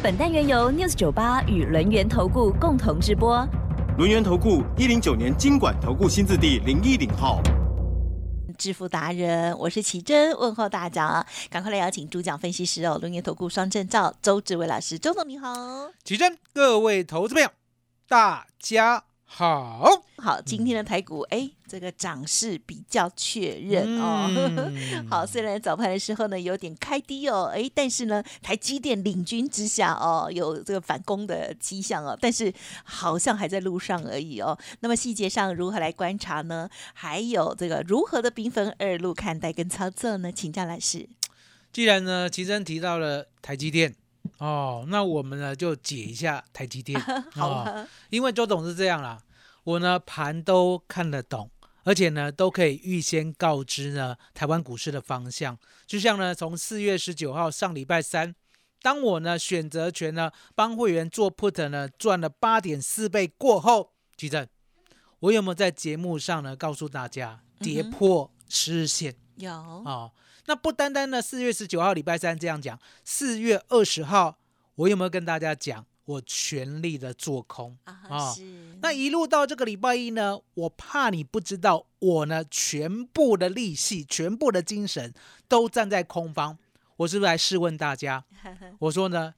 本单元由 News 九八与轮源投顾共同直播。轮源投顾一零九年经管投顾新字第零一零号。致富达人，我是奇珍，问候大家，赶快来邀请主讲分析师哦，轮源投顾双证照周志伟老师，周总你好，奇珍，各位投资朋友，大家。好好，今天的台股哎，这个涨势比较确认哦。好，虽然早盘的时候呢有点开低哦，哎，但是呢台积电领军之下哦，有这个反攻的迹象哦，但是好像还在路上而已哦。那么细节上如何来观察呢？还有这个如何的兵分二路看待跟操作呢？请教老师。既然呢，奇真提到了台积电。哦，那我们呢就解一下台积电，好，因为周董是这样啦，我呢盘都看得懂，而且呢都可以预先告知呢台湾股市的方向。就像呢从四月十九号上礼拜三，当我呢选择权呢帮会员做 put 呢赚了八点四倍过后，举证，我有没有在节目上呢告诉大家跌破十日线？有啊。那不单单呢，四月十九号礼拜三这样讲，四月二十号我有没有跟大家讲，我全力的做空啊？那一路到这个礼拜一呢，我怕你不知道，我呢全部的力气、全部的精神都站在空方。我是不是来试问大家？我说呢，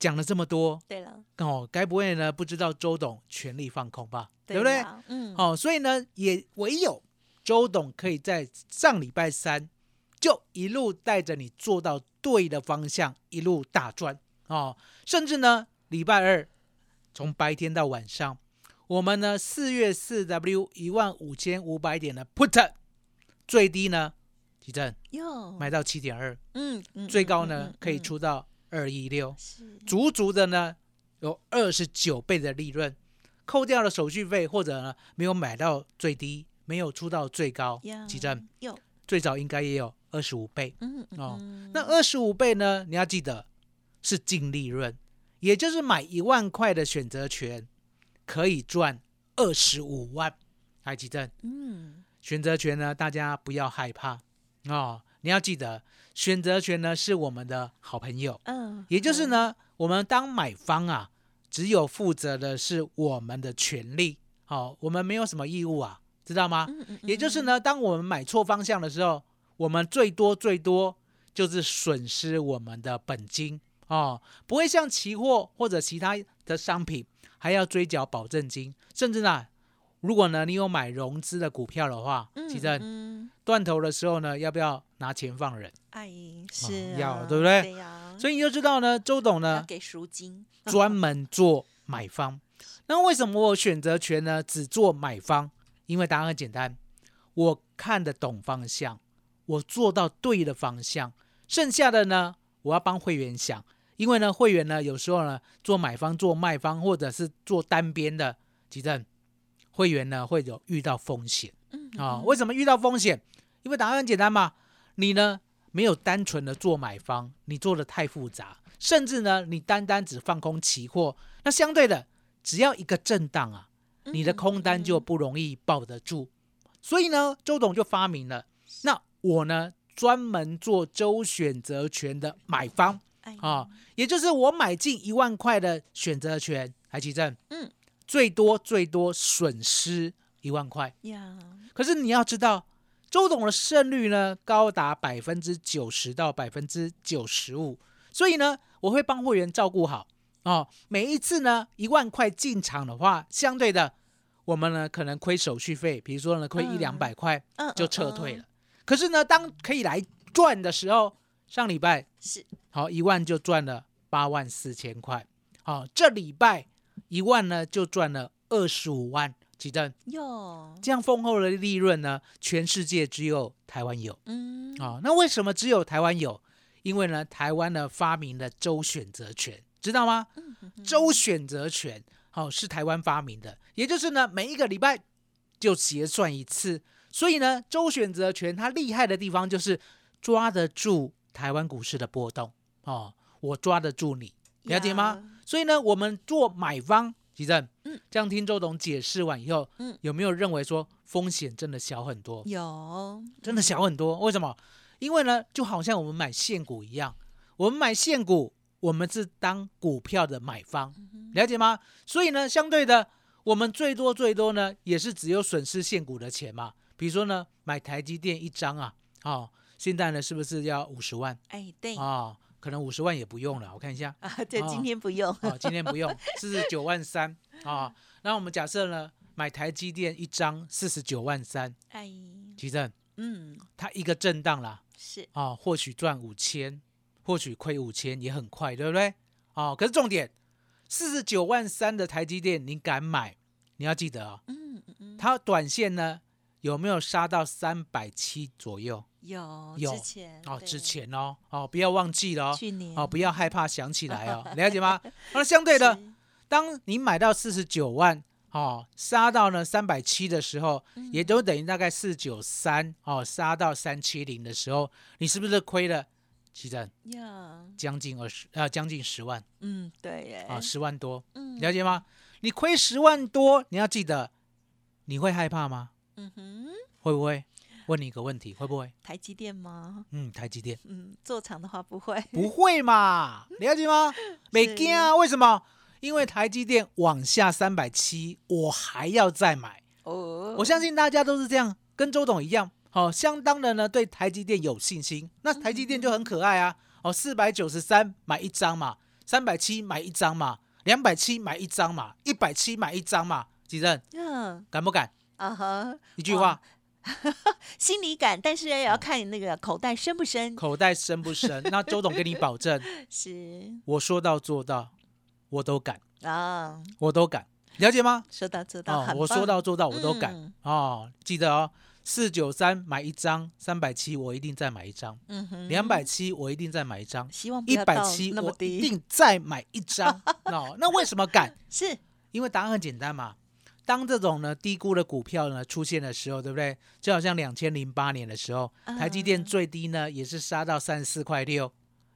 讲了这么多，对了，哦，该不会呢不知道周董全力放空吧？对不对？嗯，哦，所以呢，也唯有周董可以在上礼拜三。就一路带着你做到对的方向，一路大赚哦！甚至呢，礼拜二从白天到晚上，我们呢四月四 W 一万五千五百点的 Put 最低呢，提振哟，买到七点二，嗯，最高呢可以出到二一六，足足的呢有二十九倍的利润，扣掉了手续费或者呢没有买到最低，没有出到最高，提振最早应该也有。二十五倍，嗯哦，那二十五倍呢？你要记得是净利润，也就是买一万块的选择权可以赚二十五万，还记得？嗯，选择权呢，大家不要害怕哦，你要记得选择权呢是我们的好朋友，嗯，也就是呢，我们当买方啊，只有负责的是我们的权利，好，我们没有什么义务啊，知道吗？嗯嗯，也就是呢，当我们买错方向的时候。我们最多最多就是损失我们的本金哦，不会像期货或者其他的商品还要追缴保证金，甚至呢，如果呢你有买融资的股票的话，其实断头的时候呢，要不要拿钱放人？哎，是要对不对？对呀。所以你就知道呢，周董呢给赎金，专门做买方。那为什么我选择权呢只做买方？因为答案很简单，我看得懂方向。我做到对的方向，剩下的呢，我要帮会员想，因为呢，会员呢有时候呢做买方、做卖方，或者是做单边的，其实会员呢会有遇到风险啊。为什么遇到风险？因为答案很简单嘛，你呢没有单纯的做买方，你做的太复杂，甚至呢你单单只放空期货，那相对的，只要一个震荡啊，你的空单就不容易抱得住。所以呢，周董就发明了那。我呢，专门做周选择权的买方啊，也就是我买进一万块的选择权，海奇正，嗯，最多最多损失一万块呀。可是你要知道，周董的胜率呢，高达百分之九十到百分之九十五，所以呢，我会帮会员照顾好哦。每一次呢，一万块进场的话，相对的，我们呢可能亏手续费，比如说呢亏一两百块，就撤退了。可是呢，当可以来赚的时候，上礼拜是。好一万就赚了八万四千块，好这礼拜一万呢就赚了二十五万，几正哟，这样丰厚的利润呢，全世界只有台湾有，嗯，啊，那为什么只有台湾有？因为呢，台湾呢发明了周选择权，知道吗？嗯周选择权，好、是台湾发明的，也就是呢，每一个礼拜就结算一次。所以呢，周选择权它厉害的地方就是抓得住台湾股市的波动哦，我抓得住你，了解吗？所以呢，我们做买方，吉正，嗯，这样听周董解释完以后，嗯有没有认为说风险真的小很多？有真的小很多。为什么？因为呢，就好像我们买现股一样，我们买现股，我们是当股票的买方，了解吗？所以呢，相对的，我们最多最多呢，也是只有损失现股的钱嘛。比如说呢，买台积电一张啊，哦，现在呢是不是要五十万？哎对。啊、可能五十万也不用了，我看一下，啊，对，哦。今天不用，哦，今天不用，四十九万三啊。那我们假设呢，买台积电一张四十九万三，哎，其正。嗯，它一个震荡啦，是。啊，或许赚五千，或许亏五千，也很快，对不对？哦，可是重点，四十九万三的台积电，你敢买？你要记得哦、嗯嗯嗯，它短线呢有没有杀到三百七左右？有有之前哦，之前哦，哦，不要忘记了哦，去年哦，不要害怕想起来哦，了解吗？那相对的，是当你买到四十九万，哦，杀到呢三百七的时候，嗯也都等于大概四九三，哦，杀到三七零的时候，你是不是亏了？其实呀，将近二十，呃，将近十万嗯对耶，啊，十万多，嗯了解吗？你亏十万多，你要记得，你会害怕吗？嗯哼，会不会？问你一个问题，会不会？台积电吗？嗯，台积电嗯，做长的话不会，不会嘛？了解吗？没惊啊？为什么？因为台积电往下三百七，我还要再买。哦，我相信大家都是这样，跟周董一样，好、相当的呢对台积电有信心。那台积电就很可爱啊，哦，四百九十三买一张嘛，三百七买一张嘛，两百七买一张嘛，一百七买一张嘛，几任嗯敢不敢？啊哈，一句话，心里感，但是也要看你那个口袋深不深，口袋深不深？那周董给你保证，是我说到做到，我都敢，啊，我都敢，了解吗？说到做到，哦，我说到做到，我都敢、嗯哦。记得哦，四九三买一张，三百七我一定再买一张，嗯哼，两百七我一定再买一张，希望不一百七我一定再买一张。哦，那为什么敢？是因为答案很简单嘛。当这种呢低估的股票呢出现的时候，对不对？就好像两千零八年的时候，台积电嗯最低呢也是杀到三十四块六，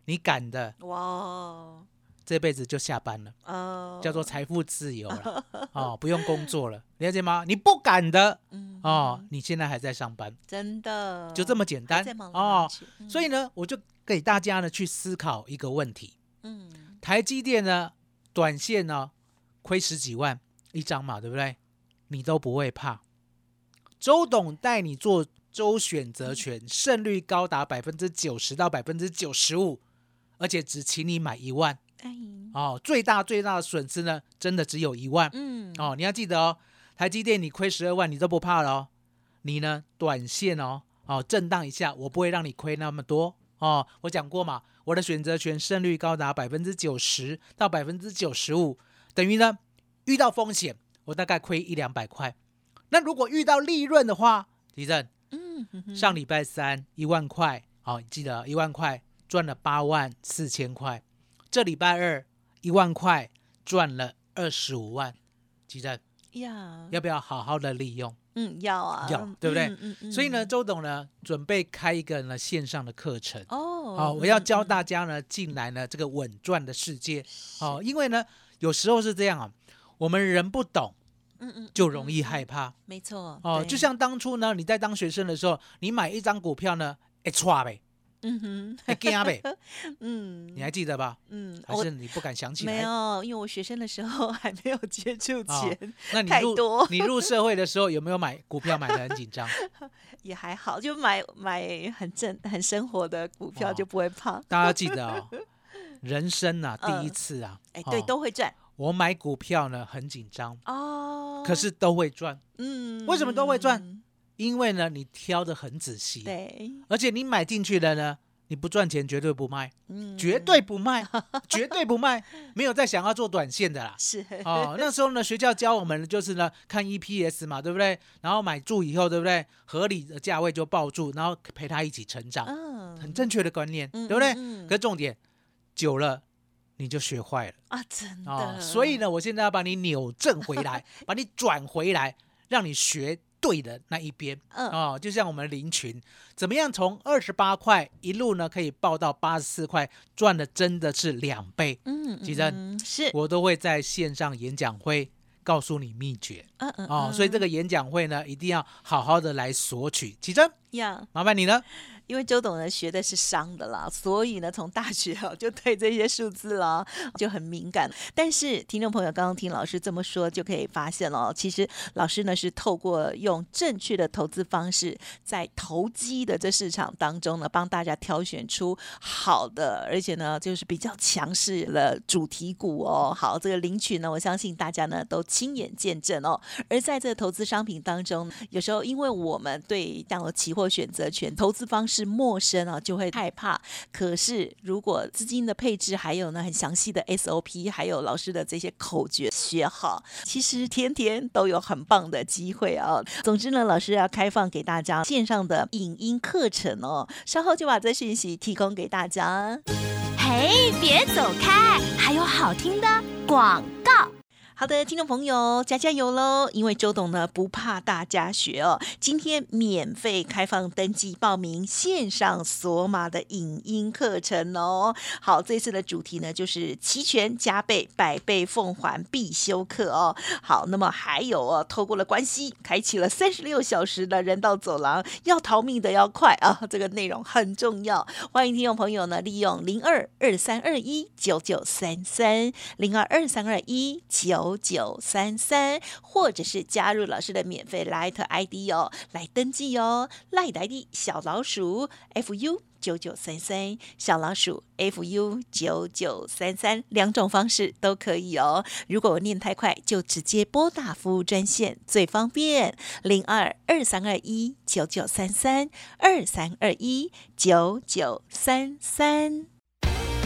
你敢的，哇，这辈子就下班了，哦，叫做财富自由了，哦，不用工作了，了解吗？你不敢的，嗯。哦，你现在还在上班，真的。就这么简还单哦。所以呢，我就给大家呢去思考一个问题：嗯。台积电呢，短线呢亏十几万一张嘛，对不对？你都不会怕。周董带你做周选择权，胜率高达百分之九十到百分之九十五，而且只请你买一万哎哦。最大最大的损失呢，真的只有一万嗯哦。你要记得哦，台积电你亏十二万，你都不怕了哦。你呢，短线哦哦震荡一下，我不会让你亏那么多哦。我讲过嘛，我的选择权胜率高达百分之九十到百分之九十五，等于呢遇到风险，我大概亏一两百块。那如果遇到利润的话，地震嗯哼哼上礼拜三一万块，好、记得一万块赚了八万四千块，这礼拜二一万块赚了二十五万，记得呀，要不要好好的利用？嗯要啊，要对不对嗯嗯嗯所以呢，周董呢准备开一个呢线上的课程。哦，好、我要嗯教大家呢进来呢这个稳赚的世界。哦、因为呢有时候是这样啊，我们人不懂嗯嗯就容易嗯害怕。没错哦，就像当初呢你在当学生的时候，你买一张股票呢，哎错呗，嗯哼哎惊呗，嗯你还记得吧？嗯我还是你不敢想起没？有，因为我学生的时候还没有接触哦钱，那你入太多你入社会的时候有没有买股票买的很紧张？也还好，就买买很正很生活的股票哦就不会怕。大家要记得哦，人生啊第一嗯次啊，哎，对，哦都会赚我买股票呢很紧张，哦。可是都会赚，嗯，为什么都会赚？因为呢你挑的很仔细，对，而且你买进去的呢，你不赚钱绝对不卖，嗯，绝对不卖，绝对不卖，没有再想要做短线的啦。是哦，那时候呢，学校教我们的就是呢，看 EPS 嘛，对不对？然后买住以后，对不对？合理的价位就抱住，然后陪他一起成长，嗯，很正确的观念，嗯对不对？嗯嗯可重点久了，你就学坏了啊，真的。啊、所以呢，我现在要把你扭正回来，把你转回来，让你学对的那一边。嗯哦，就像我们林群，怎么样从二十八块一路呢可以报到八十四块，赚的真的是两倍。嗯，其实嗯是，我都会在线上演讲会告诉你秘诀嗯嗯哦，所以这个演讲会呢，一定要好好的来索取。奇珍，呀。麻烦你了。因为周董呢学的是商的啦，所以呢从大学哦就对这些数字啦就很敏感。但是听众朋友刚刚听老师这么说，就可以发现了，其实老师呢是透过用正确的投资方式，在投机的这市场当中呢，帮大家挑选出好的，而且呢就是比较强势的主题股哦。好，这个领取呢，我相信大家呢都亲眼见证哦。而在这个投资商品当中，有时候因为我们对像期货选择权投资方式是陌生啊，就会害怕。可是如果资金的配置，还有呢很详细的 SOP，还有老师的这些口诀学好，其实天天都有很棒的机会啊。总之呢，老师要开放给大家线上的影音课程哦，稍后就把这讯息提供给大家。嘿，别走开，还有好听的广告。好的，听众朋友，加加油喽！因为周董呢不怕大家学哦，今天免费开放登记报名线上索马的影音课程哦。好，这次的主题呢就是齐全加倍百倍奉还必修课哦。好，那么还有哦，透过了关系，开启了三十六小时的人道走廊，要逃命的要快啊！这个内容很重要，欢迎听众朋友呢利用零二二三二一九九三三零二二三二一九九三三，或者是加入老师的免费赖台 ID 哦，来登记哦，Light ID 小老鼠 fu。九九三三小老鼠 fu 九九三三两种方式都可以哦。如果我念太快，就直接拨打服务专线最方便，零二二三二一九九三三二三二一九九三三。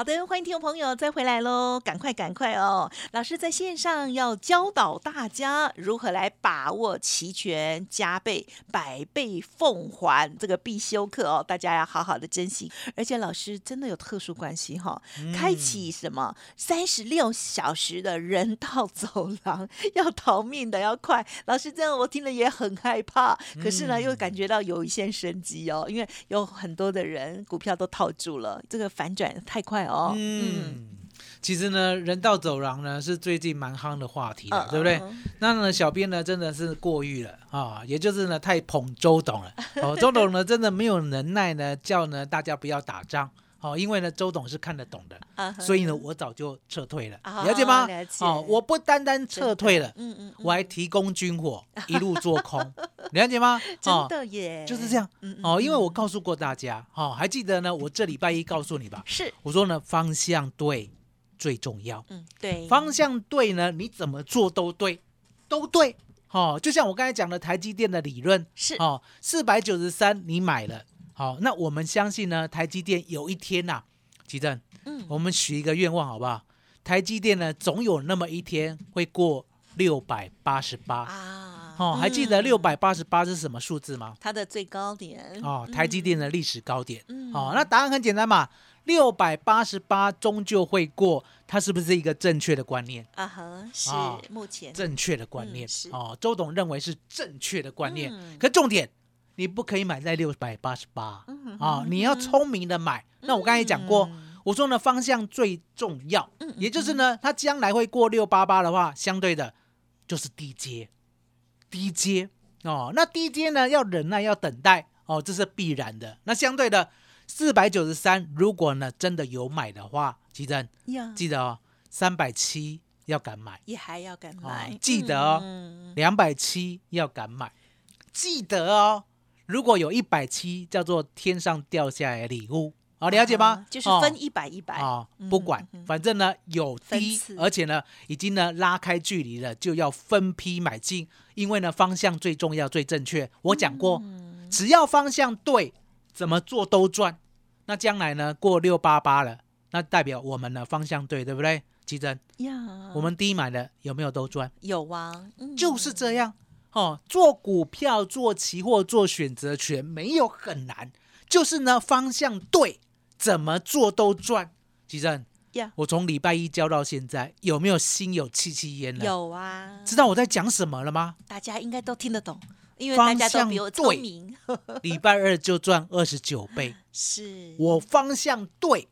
好的，欢迎听众朋友再回来喽！赶快赶快哦！老师在线上要教导大家如何来把握期权加倍、百倍奉还这个必修课哦，大家要好好的珍惜。而且老师真的有特殊关系哈、开启什么三十六小时的人道走廊，要逃命的要快。老师这样我听了也很害怕，可是呢又感觉到有一线生机哦，因为有很多的人股票都套住了，这个反转太快哦。嗯，其实呢，人道走廊呢是最近蛮夯的话题了，嗯对不对？嗯那呢，小编呢真的是过誉了啊，也就是呢太捧周董了。哦，周董呢真的没有能耐呢，叫呢大家不要打仗。哦，因为呢，周董是看得懂的，所以呢，我早就撤退了，啊了解吗？了解哦，我不单单撤退了，嗯嗯，我还提供军火，一路做空，了解吗？真哦，的耶，就是这样。嗯，嗯哦，因为我嗯告诉过大家，哦，还记得呢，我这礼拜一告诉你吧，是我说呢，方向对最重要，嗯对方向对呢，你怎么做都对，都对。哦，就像我刚才讲的台积电的理论，是哦，四百九十三你买了，好、那我们相信呢，台积电有一天呐、吉正，嗯我们许一个愿望好不好？台积电呢，总有那么一天会过六百八十八。啊，哦，还记得嗯六百八十八是什么数字吗？它的最高点哦，台积电的历史高点。嗯哦，那答案很简单嘛，六百八十八终究会过，它是不是一个正确的观念？啊哈是啊目前正确的观念、嗯是哦，周董认为是正确的观念。嗯可重点，你不可以买在六百八十八嗯啊，你要聪明的买。那我刚才讲过，嗯我说呢方向最重要，也就是呢，它将来会过六八八的话，相对的就是低阶，低阶哦。那低阶呢要忍耐，要等待哦，这是必然的。那相对的四百九十三，如果呢真的有买的话，吉珍呀记得哦，三百七要敢买。也还要敢买，记得哦嗯两百七要敢买，记得哦。如果有一百七，叫做天上掉下来的礼物好，了解吗啊？就是哦分一百一百啊嗯，不管反正呢有低而且呢已经呢拉开距离了，就要分批买进，因为呢方向最重要、最正确。我讲过，嗯只要方向对，怎么做都赚。那将来呢过六八八了，那代表我们的方向对，对不对？奇珍，呀，我们低买的有没有都赚？有啊，嗯就是这样哦。做股票、做期货、做选择权没有很难，就是呢方向对，怎么做都赚。奇珍，呀，我从礼拜一教到现在，有没有心有戚戚焉呢？，有啊，知道我在讲什么了吗？大家应该都听得懂，因为大家都比我聪明，礼拜二就赚二十九倍，是我方向对，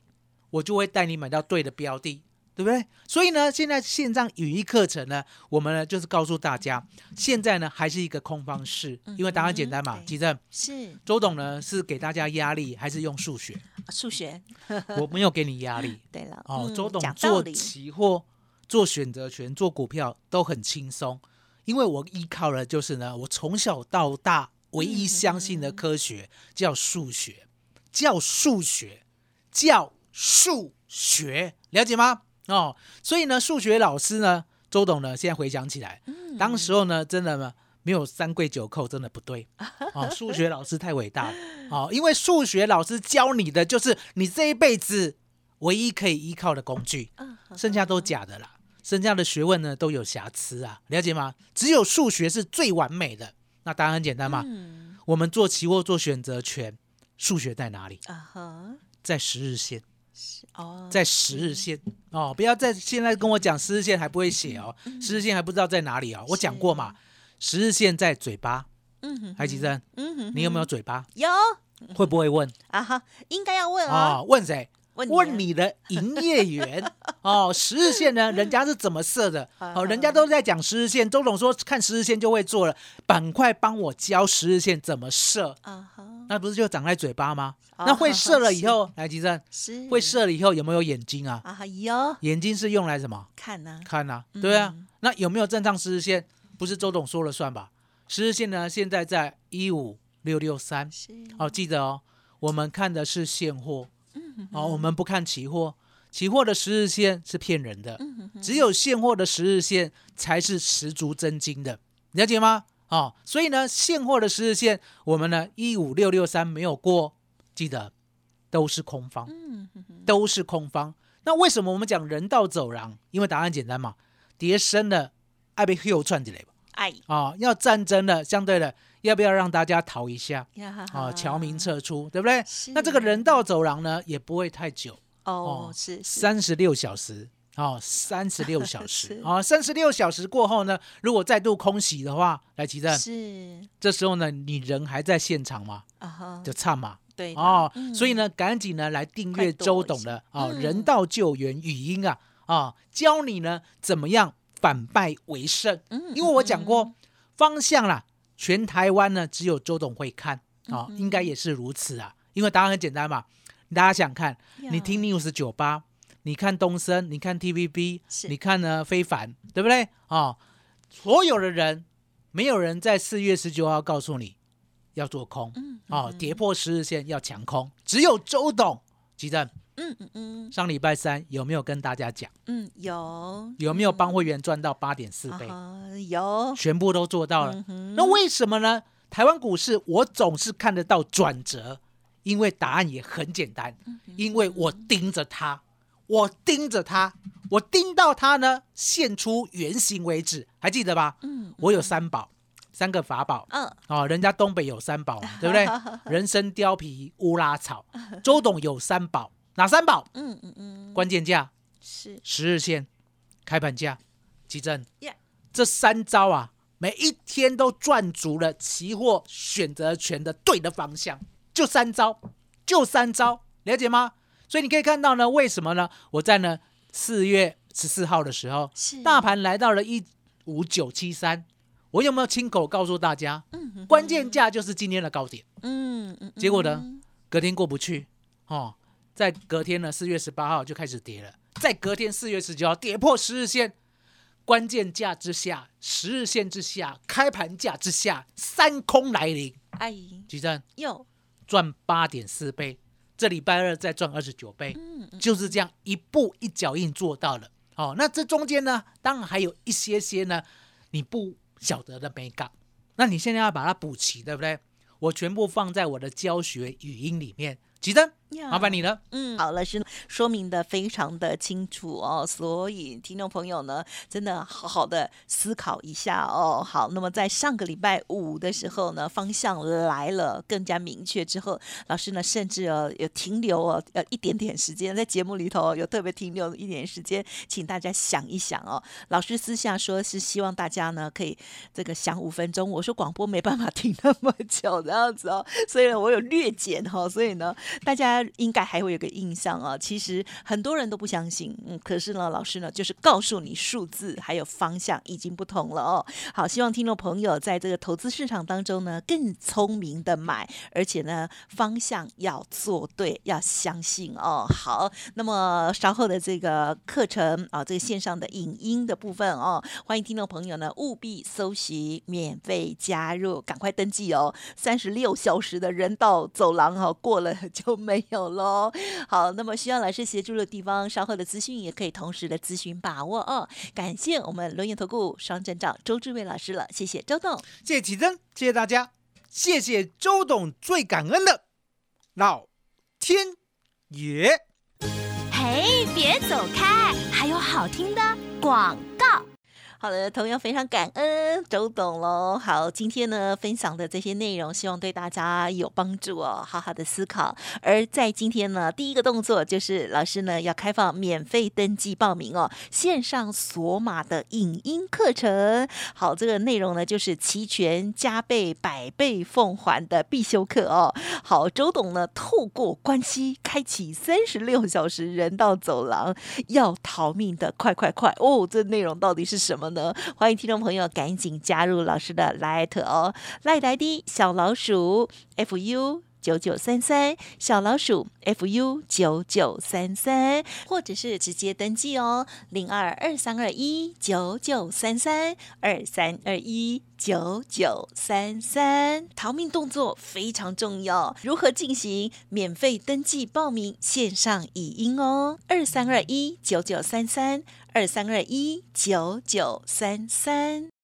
我就会带你买到对的标的，对不对？所以呢，现在线上语音课程呢，我们呢就是告诉大家，现在呢还是一个空方式，因为答案简单嘛嗯。对其正，是周董呢是给大家压力，还是用数学？数学，我没有给你压力 对了，哦。嗯周董做期货、做选择权、做股票都很轻松，因为我依靠的就是呢，我从小到大唯一相信的科学叫数学，叫数学，叫数学，了解吗？哦，所以呢，数学老师呢，周董呢，现在回想起来，嗯当时候呢，真的呢。没有三跪九叩，真的不对 哦。数学老师太伟大了哦，因为数学老师教你的就是你这一辈子唯一可以依靠的工具，嗯剩下都假的啦。剩下的学问呢都有瑕疵啊，了解吗？只有数学是最完美的。那答案很简单嘛，嗯我们做期货做选择权，数学在哪里？啊哈，在十日线，是哦，在十日线哦，不要再现在跟我讲十日线还不会写哦，十日线还不知道在哪里哦。我讲过嘛，十日线在嘴巴，嗯哼，海吉珍，嗯哼，你有没有嘴巴？有会不会问啊哈？应该要问啊？哦，问谁？问问你的营业员 哦，十日线呢，人家是怎么设的？哦，人家都在讲十日线，周总说看十日线就会做了，板块帮我教十日线怎么设，啊哈，那不是就长在嘴巴吗？哦那会射了以后，来吉正，是会射了以后有没有眼睛啊？啊哈有眼睛是用来什么？看呐，看啊，对啊嗯。那有没有正常十日线？不是周董说了算吧？十日线呢，现在在一五六六三。是哦，记得哦，我们看的是现货，嗯哦，我们不看期货，期货的十日线是骗人的，嗯只有现货的十日线才是十足真金的，了解吗？哦，所以呢，现货的十日线我们呢一五六六三没有过，记得都是空方，嗯哼哼。都是空方。那为什么我们讲人道走廊？因为答案简单嘛，跌深了爱被 hill 串起来吧？哎。啊、要战争了，相对的，要不要让大家逃一下？呀啊，侨民撤出，对不对？那这个人道走廊呢，也不会太久，哦是是。三十六小时。哦，三十六小时。是。啊，三十六小时过后呢，如果再度空袭的话，来奇正，是。这时候呢，你人还在现场吗，啊哈。就差嘛，对哦，嗯。所以呢，赶紧呢来订阅周董的啊、嗯。人道救援语音啊啊，教你呢怎么样反败为胜。嗯因为我讲过方向啦，全台湾呢只有周董会看。啊，嗯应该也是如此啊。因为答案很简单嘛，大家想看，你听 news 九八，你看东森，你看 TVB，你看呢非凡，对不对？啊？所有的人，没有人在四月十九号告诉你要做空。嗯哦，跌破十日线要强空，只有周董。吉正嗯嗯嗯上礼拜三有没有跟大家讲？嗯有有没有帮会员赚到八点四倍？有全部都做到了。嗯那为什么呢？台湾股市我总是看得到转折，因为答案也很简单，嗯因为我盯着它，我盯着它，我盯到它呢现出原形为止，还记得吧？嗯我有三宝，三个法宝。嗯哦，人家东北有三宝嘛，对不对？人参、貂皮、乌拉草。周董有三宝，哪三宝？嗯嗯嗯。关键价、是。十日线、开盘价、基正。Yeah 这三招啊，每一天都赚足了期货选择权的对的方向，就三招，就三招，了解吗？所以你可以看到呢，为什么呢？我在呢四月十四号的时候，大盘来到了一五九七三，我有没有亲口告诉大家，嗯哼关键价就是今天的高点？嗯嗯结果呢嗯隔天过不去，哦，在隔天呢，四月十八号就开始跌了，在隔天四月十九号跌破十日线，关键价之下，十日线之下，开盘价之下，三空来临，阿姨举证又赚八点四倍，这礼拜二再赚二十九倍，就是这样一步一脚印做到了。哦，那这中间呢，当然还有一些些呢，你不晓得的美感，那你现在要把它补齐，对不对？我全部放在我的教学语音里面。吉珍，麻烦你了。嗯，好，老师说明的非常的清楚哦，所以听众朋友呢，真的好好的思考一下哦。好，那么在上个礼拜五的时候呢，方向来了更加明确之后，老师呢甚至呃有停留哦，呃一点点时间在节目里头有特别停留一点时间，请大家想一想哦。老师私下说是希望大家呢可以这个想五分钟，我说广播没办法听那么久这样子哦，所以呢我有略减哈，所以呢。大家应该还会有个印象啊，其实很多人都不相信，嗯，可是呢，老师呢就是告诉你数字还有方向已经不同了哦。好，希望听众朋友在这个投资市场当中呢更聪明的买，而且呢方向要做对，要相信哦。好，那么稍后的这个课程啊，这个线上的影音的部分哦，欢迎听众朋友呢务必搜寻免费加入，赶快登记哦。三十六小时的人道走廊哈，过了。就没有喽。好，那么需要老师协助的地方，稍后的资讯也可以同时的咨询把握哦。感谢我们轮眼投顾双证长周志伟老师了，谢谢周董，谢谢启真，谢谢大家，谢谢周董，最感恩的老天爷。嘿，别走开，还有好听的广告。好的，同样非常感恩周董喽。好，今天呢分享的这些内容，希望对大家有帮助哦，好好的思考。而在今天呢，第一个动作就是老师呢要开放免费登记报名哦，线上索码的影音课程。好，这个内容呢就是齐全加倍百倍奉还的必修课哦。好，周董呢透过关系开启三十六小时人道走廊，要逃命的快快快哦！这内容到底是什么？欢迎听众朋友赶紧加入老师的来特哦，Light ID 小老鼠 fu 九九三三，小老鼠 fu 九九三三，或者是直接登记哦，零二二三二一九九三三二三二一九九三三，逃命动作非常重要，如何进行？免费登记报名线上语音哦，二三二一九九三三。二三二一九九三三。